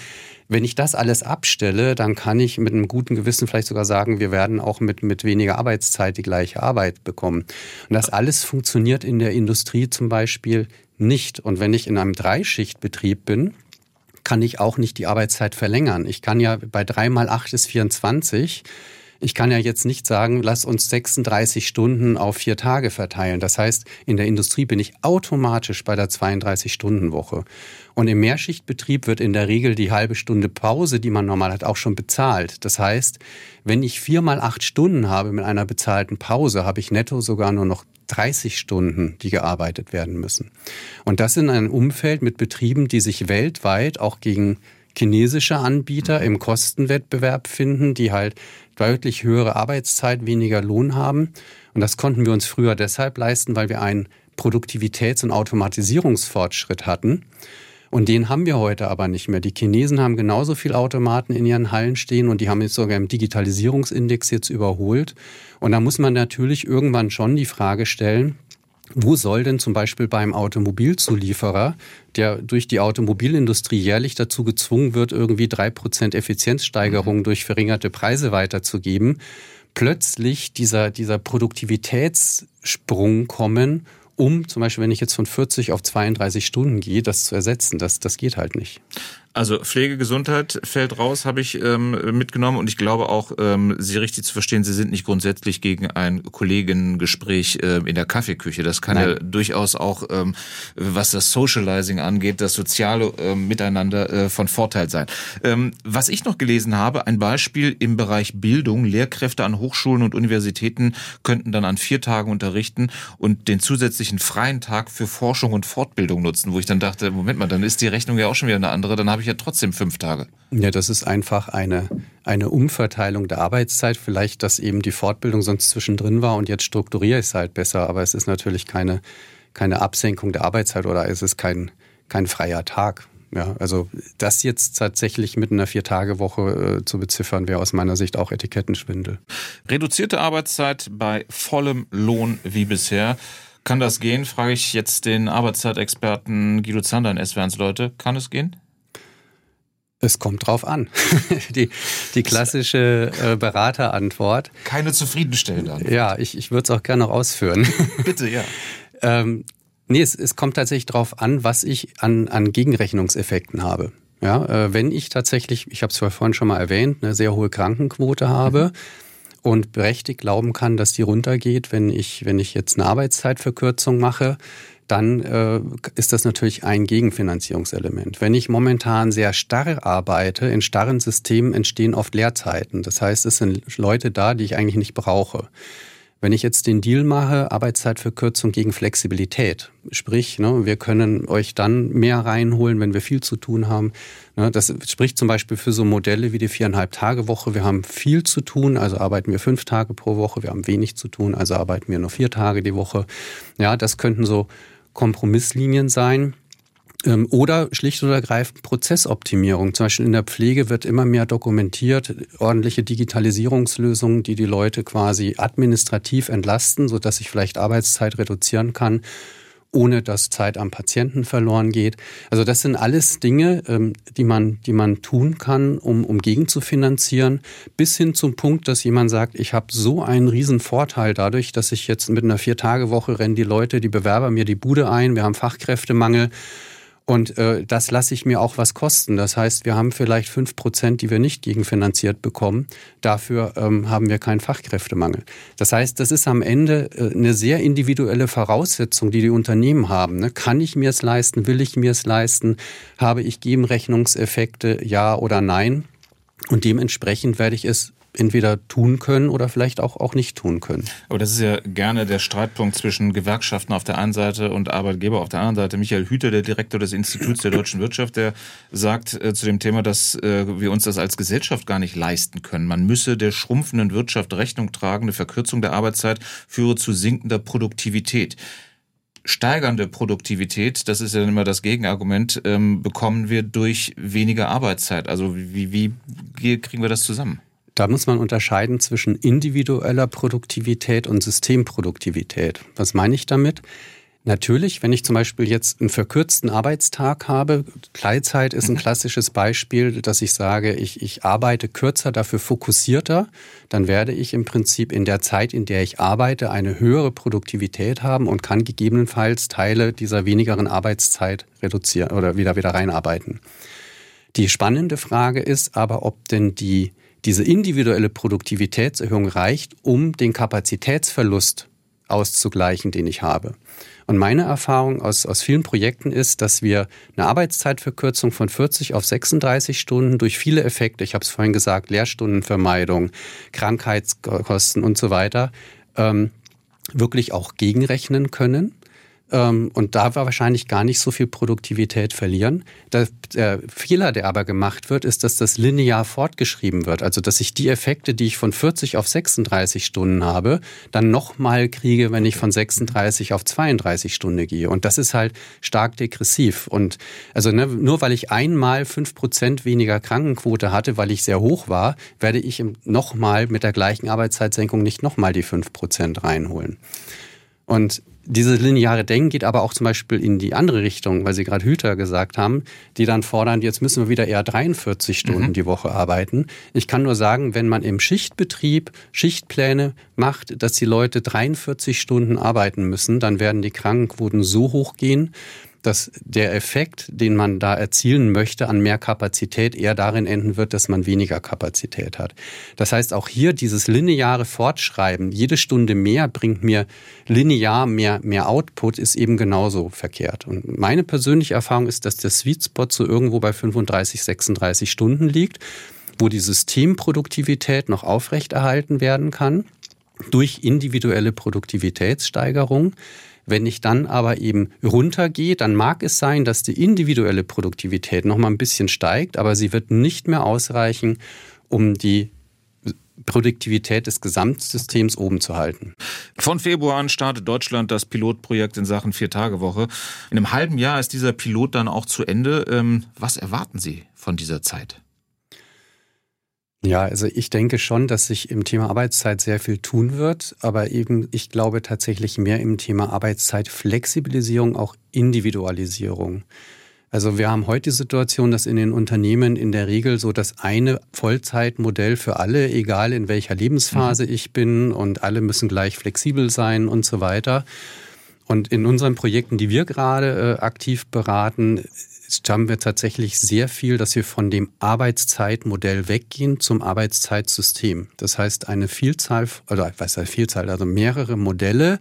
S4: Wenn ich das alles abstelle, dann kann ich mit einem guten Gewissen vielleicht sogar sagen, wir werden auch mit, mit weniger Arbeitszeit die gleiche Arbeit bekommen. Und das alles funktioniert in der Industrie zum Beispiel nicht. Und wenn ich in einem Dreischichtbetrieb bin, kann ich auch nicht die Arbeitszeit verlängern. Ich kann ja bei drei mal acht ist 24. Ich kann ja jetzt nicht sagen, lass uns 36 Stunden auf vier Tage verteilen. Das heißt, in der Industrie bin ich automatisch bei der 32-Stunden-Woche. Und im Mehrschichtbetrieb wird in der Regel die halbe Stunde Pause, die man normal hat, auch schon bezahlt. Das heißt, wenn ich vier mal acht Stunden habe mit einer bezahlten Pause, habe ich netto sogar nur noch 30 Stunden, die gearbeitet werden müssen. Und das in einem Umfeld mit Betrieben, die sich weltweit auch gegen chinesische Anbieter im Kostenwettbewerb finden, die halt deutlich höhere Arbeitszeit, weniger Lohn haben. Und das konnten wir uns früher deshalb leisten, weil wir einen Produktivitäts- und Automatisierungsfortschritt hatten. Und den haben wir heute aber nicht mehr. Die Chinesen haben genauso viel Automaten in ihren Hallen stehen und die haben jetzt sogar im Digitalisierungsindex jetzt überholt. Und da muss man natürlich irgendwann schon die Frage stellen, wo soll denn zum Beispiel beim Automobilzulieferer, der durch die Automobilindustrie jährlich dazu gezwungen wird, irgendwie drei Prozent Effizienzsteigerung mhm. durch verringerte Preise weiterzugeben, plötzlich dieser, dieser Produktivitätssprung kommen, um zum Beispiel, wenn ich jetzt von 40 auf 32 Stunden gehe, das zu ersetzen. Das, das geht halt nicht.
S3: Also Pflege, Gesundheit fällt raus, habe ich ähm, mitgenommen und ich glaube auch, ähm, Sie richtig zu verstehen, Sie sind nicht grundsätzlich gegen ein Kollegengespräch äh, in der Kaffeeküche. Das kann Nein. ja durchaus auch, ähm, was das Socializing angeht, das soziale äh, Miteinander äh, von Vorteil sein. Ähm, was ich noch gelesen habe, ein Beispiel im Bereich Bildung. Lehrkräfte an Hochschulen und Universitäten könnten dann an vier Tagen unterrichten und den zusätzlichen freien Tag für Forschung und Fortbildung nutzen, wo ich dann dachte, Moment mal, dann ist die Rechnung ja auch schon wieder eine andere. Dann habe ich ja trotzdem fünf Tage.
S4: Ja, das ist einfach eine, eine Umverteilung der Arbeitszeit. Vielleicht, dass eben die Fortbildung sonst zwischendrin war und jetzt strukturiere ich es halt besser. Aber es ist natürlich keine, keine Absenkung der Arbeitszeit oder es ist kein, kein freier Tag. Ja, also das jetzt tatsächlich mit einer Vier-Tage-Woche äh, zu beziffern, wäre aus meiner Sicht auch Etikettenschwindel.
S3: Reduzierte Arbeitszeit bei vollem Lohn wie bisher. Kann das gehen, frage ich jetzt den Arbeitszeitexperten Guido Zander in SWRs Leute. Kann es gehen?
S4: Es kommt drauf an. <laughs> die, die klassische äh, Beraterantwort.
S3: Keine zufriedenstellende Antwort.
S4: Ja, ich, ich würde es auch gerne noch ausführen. <laughs>
S3: Bitte, ja.
S4: ähm, nee, es, es kommt tatsächlich drauf an, was ich an, an Gegenrechnungseffekten habe. Ja, äh, wenn ich tatsächlich, ich habe es vorhin schon mal erwähnt, eine sehr hohe Krankenquote habe mhm. und berechtigt glauben kann, dass die runtergeht, wenn ich, wenn ich jetzt eine Arbeitszeitverkürzung mache, dann äh, ist das natürlich ein Gegenfinanzierungselement. Wenn ich momentan sehr starr arbeite, in starren Systemen entstehen oft Leerzeiten. Das heißt, es sind Leute da, die ich eigentlich nicht brauche. Wenn ich jetzt den Deal mache, Arbeitszeitverkürzung gegen Flexibilität, sprich, ne, wir können euch dann mehr reinholen, wenn wir viel zu tun haben. Ne, das spricht zum Beispiel für so Modelle wie die viereinhalb Tage Woche. Wir haben viel zu tun, also arbeiten wir fünf Tage pro Woche. Wir haben wenig zu tun, also arbeiten wir nur vier Tage die Woche. Ja, das könnten so Kompromisslinien sein. Ähm, oder schlicht und ergreifend Prozessoptimierung. Zum Beispiel in der Pflege wird immer mehr dokumentiert, ordentliche Digitalisierungslösungen, die die Leute quasi administrativ entlasten, sodass ich vielleicht Arbeitszeit reduzieren kann ohne dass Zeit am Patienten verloren geht. Also das sind alles Dinge, ähm, die man, die man tun kann, um, um gegenzufinanzieren, bis hin zum Punkt, dass jemand sagt, ich habe so einen riesen Vorteil dadurch, dass ich jetzt mit einer Vier-Tage-Woche rennen die Leute, die Bewerber mir die Bude ein, wir haben Fachkräftemangel und äh, das lasse ich mir auch was kosten. Das heißt, wir haben vielleicht fünf Prozent, die wir nicht gegenfinanziert bekommen. Dafür ähm, haben wir keinen Fachkräftemangel. Das heißt, das ist am Ende äh, eine sehr individuelle Voraussetzung, die die Unternehmen haben. Ne? Kann ich mir es leisten? Will ich mir es leisten? Habe ich Gegenrechnungseffekte? Ja oder nein? Und dementsprechend werde ich es entweder tun können oder vielleicht auch, auch nicht tun können.
S3: Aber das ist ja gerne der Streitpunkt zwischen Gewerkschaften auf der einen Seite und Arbeitgeber auf der anderen Seite. Michael Hüter, der Direktor des Instituts der deutschen Wirtschaft, der sagt äh, zu dem Thema, dass äh, wir uns das als Gesellschaft gar nicht leisten können. Man müsse der schrumpfenden Wirtschaft Rechnung tragen. Eine Verkürzung der Arbeitszeit führe zu sinkender Produktivität steigernde Produktivität, das ist ja immer das Gegenargument, ähm, bekommen wir durch weniger Arbeitszeit. Also wie, wie, wie kriegen wir das zusammen?
S4: Da muss man unterscheiden zwischen individueller Produktivität und Systemproduktivität. Was meine ich damit? Natürlich, wenn ich zum Beispiel jetzt einen verkürzten Arbeitstag habe, Gleitzeit ist ein mhm. klassisches Beispiel, dass ich sage, ich, ich arbeite kürzer, dafür fokussierter, dann werde ich im Prinzip in der Zeit, in der ich arbeite, eine höhere Produktivität haben und kann gegebenenfalls Teile dieser wenigeren Arbeitszeit reduzieren oder wieder wieder reinarbeiten. Die spannende Frage ist aber, ob denn die diese individuelle Produktivitätserhöhung reicht, um den Kapazitätsverlust auszugleichen, den ich habe. Und meine Erfahrung aus, aus vielen Projekten ist, dass wir eine Arbeitszeitverkürzung von 40 auf 36 Stunden durch viele Effekte, ich habe es vorhin gesagt, Lehrstundenvermeidung, Krankheitskosten und so weiter, ähm, wirklich auch gegenrechnen können. Ähm, und da wir wahrscheinlich gar nicht so viel Produktivität verlieren. Der, Fehler, der aber gemacht wird, ist, dass das linear fortgeschrieben wird. Also, dass ich die Effekte, die ich von 40 auf 36 Stunden habe, dann nochmal kriege, wenn ich von 36 auf 32 Stunden gehe. Und das ist halt stark degressiv. Und also ne, nur weil ich einmal fünf Prozent weniger Krankenquote hatte, weil ich sehr hoch war, werde ich nochmal mit der gleichen Arbeitszeitsenkung nicht nochmal die fünf Prozent reinholen. Und dieses lineare Denken geht aber auch zum Beispiel in die andere Richtung, weil Sie gerade Hüter gesagt haben, die dann fordern, jetzt müssen wir wieder eher 43 Stunden mhm. die Woche arbeiten. Ich kann nur sagen, wenn man im Schichtbetrieb Schichtpläne macht, dass die Leute 43 Stunden arbeiten müssen, dann werden die Krankenquoten so hoch gehen, dass der Effekt, den man da erzielen möchte an mehr Kapazität, eher darin enden wird, dass man weniger Kapazität hat. Das heißt, auch hier dieses lineare Fortschreiben, jede Stunde mehr bringt mir linear mehr, mehr Output, ist eben genauso verkehrt. Und meine persönliche Erfahrung ist, dass der Sweet Spot so irgendwo bei 35, 36 Stunden liegt, wo die Systemproduktivität noch aufrechterhalten werden kann durch individuelle Produktivitätssteigerung. Wenn ich dann aber eben runtergehe, dann mag es sein, dass die individuelle Produktivität noch mal ein bisschen steigt, aber sie wird nicht mehr ausreichen, um die Produktivität des Gesamtsystems oben zu halten.
S3: Von Februar an startet Deutschland das Pilotprojekt in Sachen Vier-Tage-Woche. In einem halben Jahr ist dieser Pilot dann auch zu Ende. Ähm, was erwarten Sie von dieser Zeit?
S4: Ja, also ich denke schon, dass sich im Thema Arbeitszeit sehr viel tun wird, aber eben ich glaube tatsächlich mehr im Thema Arbeitszeitflexibilisierung, auch Individualisierung. Also wir haben heute die Situation, dass in den Unternehmen in der Regel so das eine Vollzeitmodell für alle, egal in welcher Lebensphase mhm. ich bin und alle müssen gleich flexibel sein und so weiter. Und in unseren Projekten, die wir gerade äh, aktiv beraten, haben wir tatsächlich sehr viel, dass wir von dem Arbeitszeitmodell weggehen zum Arbeitszeitsystem. Das heißt, eine Vielzahl, oder was heißt Vielzahl, also mehrere Modelle,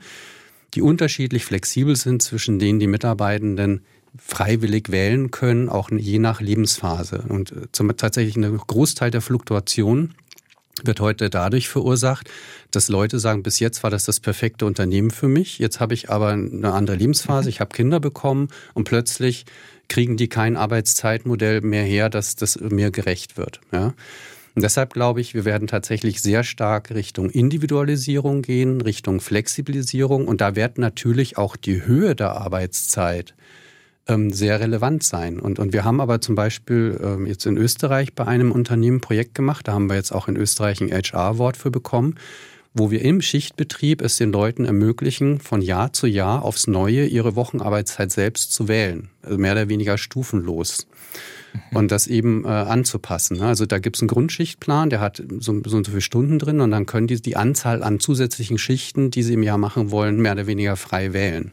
S4: die unterschiedlich flexibel sind, zwischen denen die Mitarbeitenden freiwillig wählen können, auch je nach Lebensphase. Und äh, zum, tatsächlich ein Großteil der Fluktuation wird heute dadurch verursacht, dass Leute sagen, bis jetzt war das das perfekte Unternehmen für mich, jetzt habe ich aber eine andere Lebensphase, ich habe Kinder bekommen und plötzlich kriegen die kein Arbeitszeitmodell mehr her, dass das mir gerecht wird. Ja? Und deshalb glaube ich, wir werden tatsächlich sehr stark Richtung Individualisierung gehen, Richtung Flexibilisierung. Und da wird natürlich auch die Höhe der Arbeitszeit ähm, sehr relevant sein. Und, und wir haben aber zum Beispiel ähm, jetzt in Österreich bei einem Unternehmen ein Projekt gemacht, da haben wir jetzt auch in Österreich ein HR-Wort für bekommen, wo wir im Schichtbetrieb es den Leuten ermöglichen, von Jahr zu Jahr aufs Neue ihre Wochenarbeitszeit selbst zu wählen. Also mehr oder weniger stufenlos. Mhm. Und das eben äh, anzupassen. Ne? Also da gibt es einen Grundschichtplan, der hat so, so und so viele Stunden drin und dann können die die Anzahl an zusätzlichen Schichten, die sie im Jahr machen wollen, mehr oder weniger frei wählen.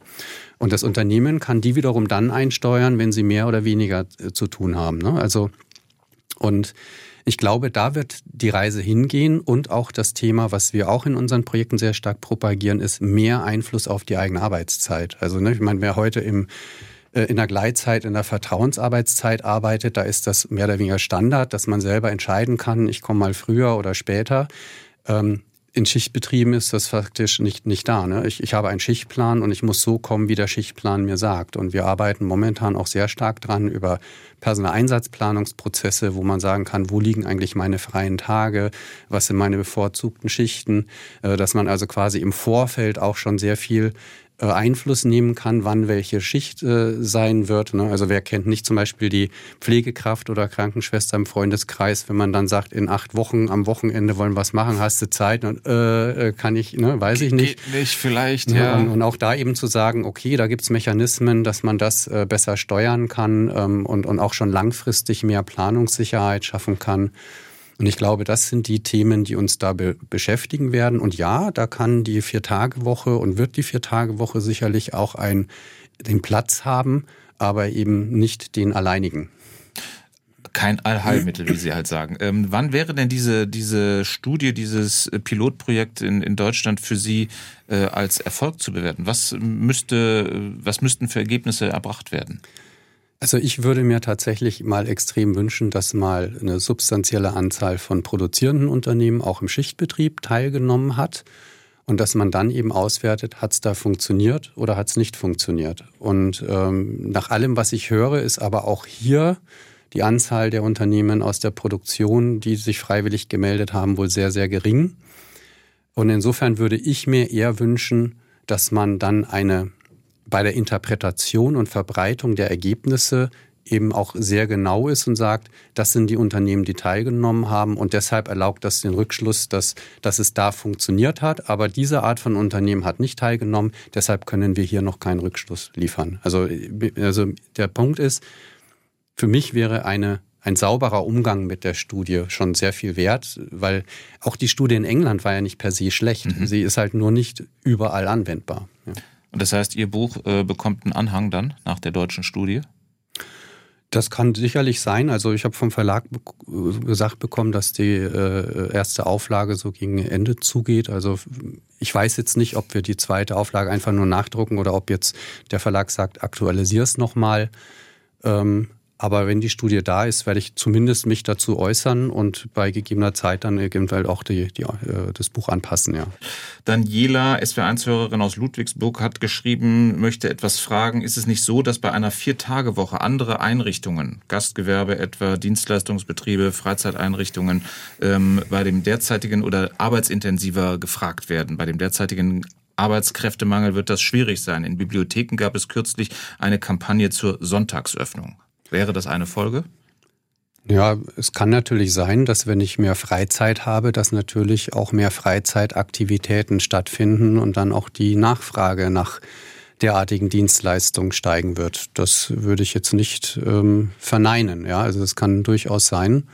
S4: Und das Unternehmen kann die wiederum dann einsteuern, wenn sie mehr oder weniger äh, zu tun haben. Ne? Also und ich glaube, da wird die Reise hingehen und auch das Thema, was wir auch in unseren Projekten sehr stark propagieren, ist mehr Einfluss auf die eigene Arbeitszeit. Also ne, ich meine, wer heute im äh, in der Gleitzeit, in der Vertrauensarbeitszeit arbeitet, da ist das mehr oder weniger Standard, dass man selber entscheiden kann, ich komme mal früher oder später. In Schichtbetrieben ist das faktisch nicht, nicht da. Ne? Ich, ich habe einen Schichtplan und ich muss so kommen, wie der Schichtplan mir sagt. Und wir arbeiten momentan auch sehr stark dran über Personaleinsatzplanungsprozesse, wo man sagen kann, wo liegen eigentlich meine freien Tage, was sind meine bevorzugten Schichten, äh, dass man also quasi im Vorfeld auch schon sehr viel Einfluss nehmen kann, wann welche Schicht äh, sein wird. Ne? Also wer kennt nicht zum Beispiel die Pflegekraft oder Krankenschwester im Freundeskreis, wenn man dann sagt, in acht Wochen am Wochenende wollen wir was machen, hast du Zeit? Und, äh, äh kann ich, ne? weiß ich nicht.
S3: Geht nicht, vielleicht, ne? ja.
S4: Und, und, auch da eben zu sagen, okay, da gibt's Mechanismen, dass man das äh, besser steuern kann ähm, und, und auch schon langfristig mehr Planungssicherheit schaffen kann. Und ich glaube, das sind die Themen, die uns da be beschäftigen werden. Und ja, da kann die Vier-Tage-Woche und wird die Vier-Tage-Woche sicherlich auch ein, den Platz haben, aber eben nicht den alleinigen.
S3: Kein Allheilmittel, wie Sie halt sagen. Ähm, wann wäre denn diese, diese Studie, dieses Pilotprojekt in, in Deutschland für Sie äh, als Erfolg zu bewerten? Was müsste, was müssten für Ergebnisse erbracht werden?
S4: Also ich würde mir tatsächlich mal extrem wünschen, dass mal eine substanzielle Anzahl von produzierenden Unternehmen auch im Schichtbetrieb teilgenommen hat und dass man dann eben auswertet, hat es da funktioniert oder hat es nicht funktioniert. Und ähm, nach allem, was ich höre, ist aber auch hier die Anzahl der Unternehmen aus der Produktion, die sich freiwillig gemeldet haben, wohl sehr, sehr gering. Und insofern würde ich mir eher wünschen, dass man dann eine bei der Interpretation und Verbreitung der Ergebnisse eben auch sehr genau ist und sagt, das sind die Unternehmen, die teilgenommen haben und deshalb erlaubt das den Rückschluss, dass, dass es da funktioniert hat. Aber diese Art von Unternehmen hat nicht teilgenommen, deshalb können wir hier noch keinen Rückschluss liefern. Also, also der Punkt ist, für mich wäre eine ein sauberer Umgang mit der Studie schon sehr viel wert, weil auch die Studie in England war ja nicht per se schlecht. Mhm. Sie ist halt nur nicht überall anwendbar.
S3: Und das heißt, Ihr Buch äh, bekommt einen Anhang dann nach der deutschen Studie?
S4: Das kann sicherlich sein. Also ich habe vom Verlag gesagt bekommen, dass die äh, erste Auflage so gegen Ende zugeht. Also ich weiß jetzt nicht, ob wir die zweite Auflage einfach nur nachdrucken oder ob jetzt der Verlag sagt, aktualisier es nochmal. Ähm, aber wenn die Studie da ist, werde ich zumindest mich dazu äußern und bei gegebener Zeit dann eventuell auch die, die, äh, das Buch anpassen. Ja.
S3: Daniela, SW1-Hörerin aus Ludwigsburg, hat geschrieben, möchte etwas fragen. Ist es nicht so, dass bei einer Vier-Tage-Woche andere Einrichtungen, Gastgewerbe etwa, Dienstleistungsbetriebe, Freizeiteinrichtungen, ähm, bei dem derzeitigen oder arbeitsintensiver gefragt werden, bei dem derzeitigen Arbeitskräftemangel wird das schwierig sein. In Bibliotheken gab es kürzlich eine Kampagne zur Sonntagsöffnung. Wäre das eine Folge?
S4: Ja, es kann natürlich sein, dass wenn ich mehr Freizeit habe, dass natürlich auch mehr Freizeitaktivitäten stattfinden und dann auch die Nachfrage nach derartigen Dienstleistungen steigen wird. Das würde ich jetzt nicht ähm, verneinen. Ja, also es kann durchaus sein.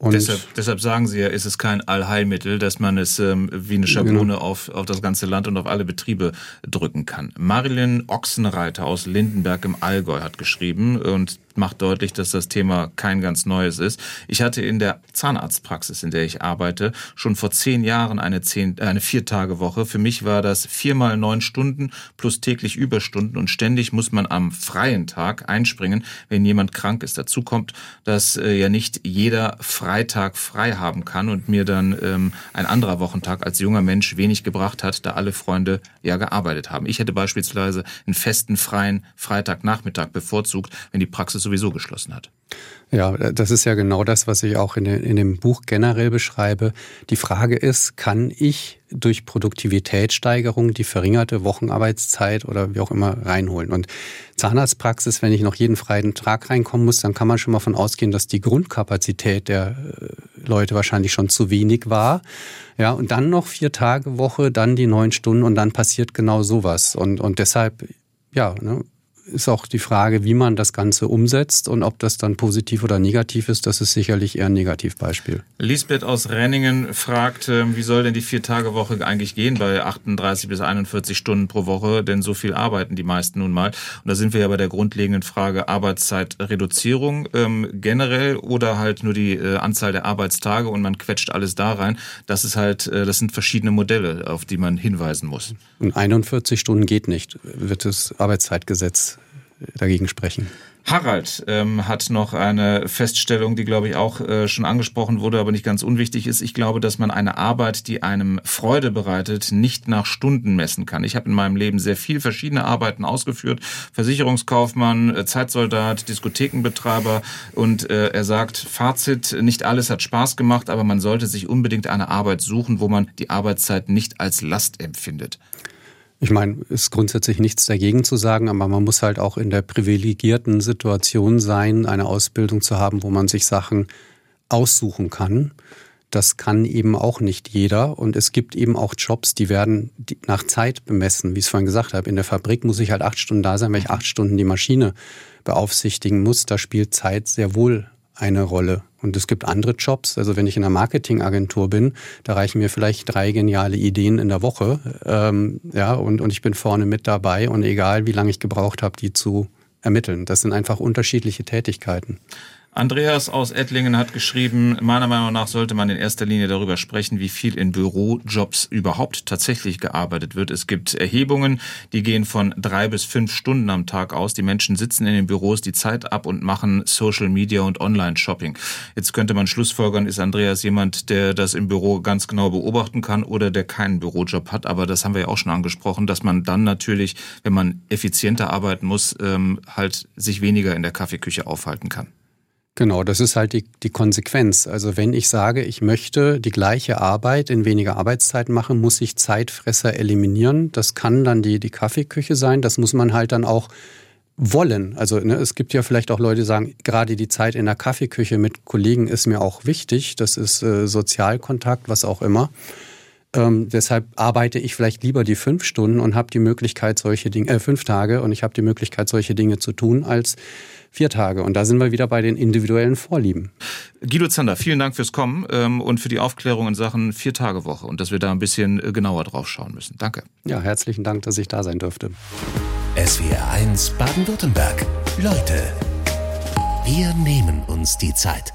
S3: Und deshalb, deshalb sagen Sie ja, ist es kein Allheilmittel, dass man es ähm, wie eine Schablone genau. auf, auf das ganze Land und auf alle Betriebe drücken kann. Marilyn Ochsenreiter aus Lindenberg im Allgäu hat geschrieben und macht deutlich, dass das Thema kein ganz neues ist. Ich hatte in der Zahnarztpraxis, in der ich arbeite, schon vor zehn Jahren eine, zehn, eine Vier-Tage-Woche. Für mich war das viermal neun Stunden plus täglich Überstunden und ständig muss man am freien Tag einspringen, wenn jemand krank ist. Dazu kommt, dass äh, ja nicht jeder Freitag frei haben kann und mir dann ähm, ein anderer Wochentag als junger Mensch wenig gebracht hat, da alle Freunde ja gearbeitet haben. Ich hätte beispielsweise einen festen freien Freitagnachmittag bevorzugt, wenn die Praxis sowieso geschlossen hat.
S4: Ja, das ist ja genau das, was ich auch in, in dem Buch generell beschreibe. Die Frage ist, kann ich durch Produktivitätssteigerung die verringerte Wochenarbeitszeit oder wie auch immer reinholen? Und Zahnarztpraxis, wenn ich noch jeden freien Tag reinkommen muss, dann kann man schon mal von ausgehen, dass die Grundkapazität der äh, Leute wahrscheinlich schon zu wenig war. Ja, und dann noch vier Tage Woche, dann die neun Stunden und dann passiert genau sowas. Und, und deshalb, ja, ne, ist auch die Frage, wie man das Ganze umsetzt und ob das dann positiv oder negativ ist. Das ist sicherlich eher ein Negativbeispiel.
S3: Lisbeth aus Renningen fragt, ähm, wie soll denn die Vier-Tage-Woche eigentlich gehen bei 38 bis 41 Stunden pro Woche? Denn so viel arbeiten die meisten nun mal. Und da sind wir ja bei der grundlegenden Frage Arbeitszeitreduzierung ähm, generell oder halt nur die äh, Anzahl der Arbeitstage und man quetscht alles da rein. Das ist halt, äh, das sind verschiedene Modelle, auf die man hinweisen muss.
S4: Und 41 Stunden geht nicht, wird das Arbeitszeitgesetz dagegen sprechen.
S3: Harald ähm, hat noch eine Feststellung, die, glaube ich, auch äh, schon angesprochen wurde, aber nicht ganz unwichtig ist. Ich glaube, dass man eine Arbeit, die einem Freude bereitet, nicht nach Stunden messen kann. Ich habe in meinem Leben sehr viel verschiedene Arbeiten ausgeführt. Versicherungskaufmann, äh, Zeitsoldat, Diskothekenbetreiber. Und äh, er sagt, Fazit, nicht alles hat Spaß gemacht, aber man sollte sich unbedingt eine Arbeit suchen, wo man die Arbeitszeit nicht als Last empfindet.
S4: Ich meine, ist grundsätzlich nichts dagegen zu sagen, aber man muss halt auch in der privilegierten Situation sein, eine Ausbildung zu haben, wo man sich Sachen aussuchen kann. Das kann eben auch nicht jeder. Und es gibt eben auch Jobs, die werden nach Zeit bemessen. Wie ich es vorhin gesagt habe, in der Fabrik muss ich halt acht Stunden da sein, weil ich acht Stunden die Maschine beaufsichtigen muss. Da spielt Zeit sehr wohl eine Rolle. Und es gibt andere Jobs. Also wenn ich in einer Marketingagentur bin, da reichen mir vielleicht drei geniale Ideen in der Woche. Ähm, ja, und, und ich bin vorne mit dabei und egal, wie lange ich gebraucht habe, die zu ermitteln. Das sind einfach unterschiedliche Tätigkeiten.
S3: Andreas aus Ettlingen hat geschrieben, meiner Meinung nach sollte man in erster Linie darüber sprechen, wie viel in Bürojobs überhaupt tatsächlich gearbeitet wird. Es gibt Erhebungen, die gehen von drei bis fünf Stunden am Tag aus. Die Menschen sitzen in den Büros die Zeit ab und machen Social Media und Online-Shopping. Jetzt könnte man schlussfolgern, ist Andreas jemand, der das im Büro ganz genau beobachten kann oder der keinen Bürojob hat. Aber das haben wir ja auch schon angesprochen, dass man dann natürlich, wenn man effizienter arbeiten muss, ähm, halt sich weniger in der Kaffeeküche aufhalten kann.
S4: Genau, das ist halt die, die Konsequenz. Also wenn ich sage, ich möchte die gleiche Arbeit in weniger Arbeitszeit machen, muss ich Zeitfresser eliminieren. Das kann dann die, die Kaffeeküche sein. Das muss man halt dann auch wollen. Also ne, es gibt ja vielleicht auch Leute, die sagen, gerade die Zeit in der Kaffeeküche mit Kollegen ist mir auch wichtig. Das ist äh, Sozialkontakt, was auch immer. Ähm, deshalb arbeite ich vielleicht lieber die fünf Stunden und habe die Möglichkeit, solche Dinge, äh, fünf Tage und ich habe die Möglichkeit, solche Dinge zu tun, als vier Tage. Und da sind wir wieder bei den individuellen Vorlieben.
S3: Guido Zander, vielen Dank fürs Kommen ähm, und für die Aufklärung in Sachen Vier-Tage-Woche und dass wir da ein bisschen äh, genauer drauf schauen müssen. Danke.
S4: Ja, herzlichen Dank, dass ich da sein durfte.
S2: SWR 1 Baden-Württemberg. Leute, wir nehmen uns die Zeit.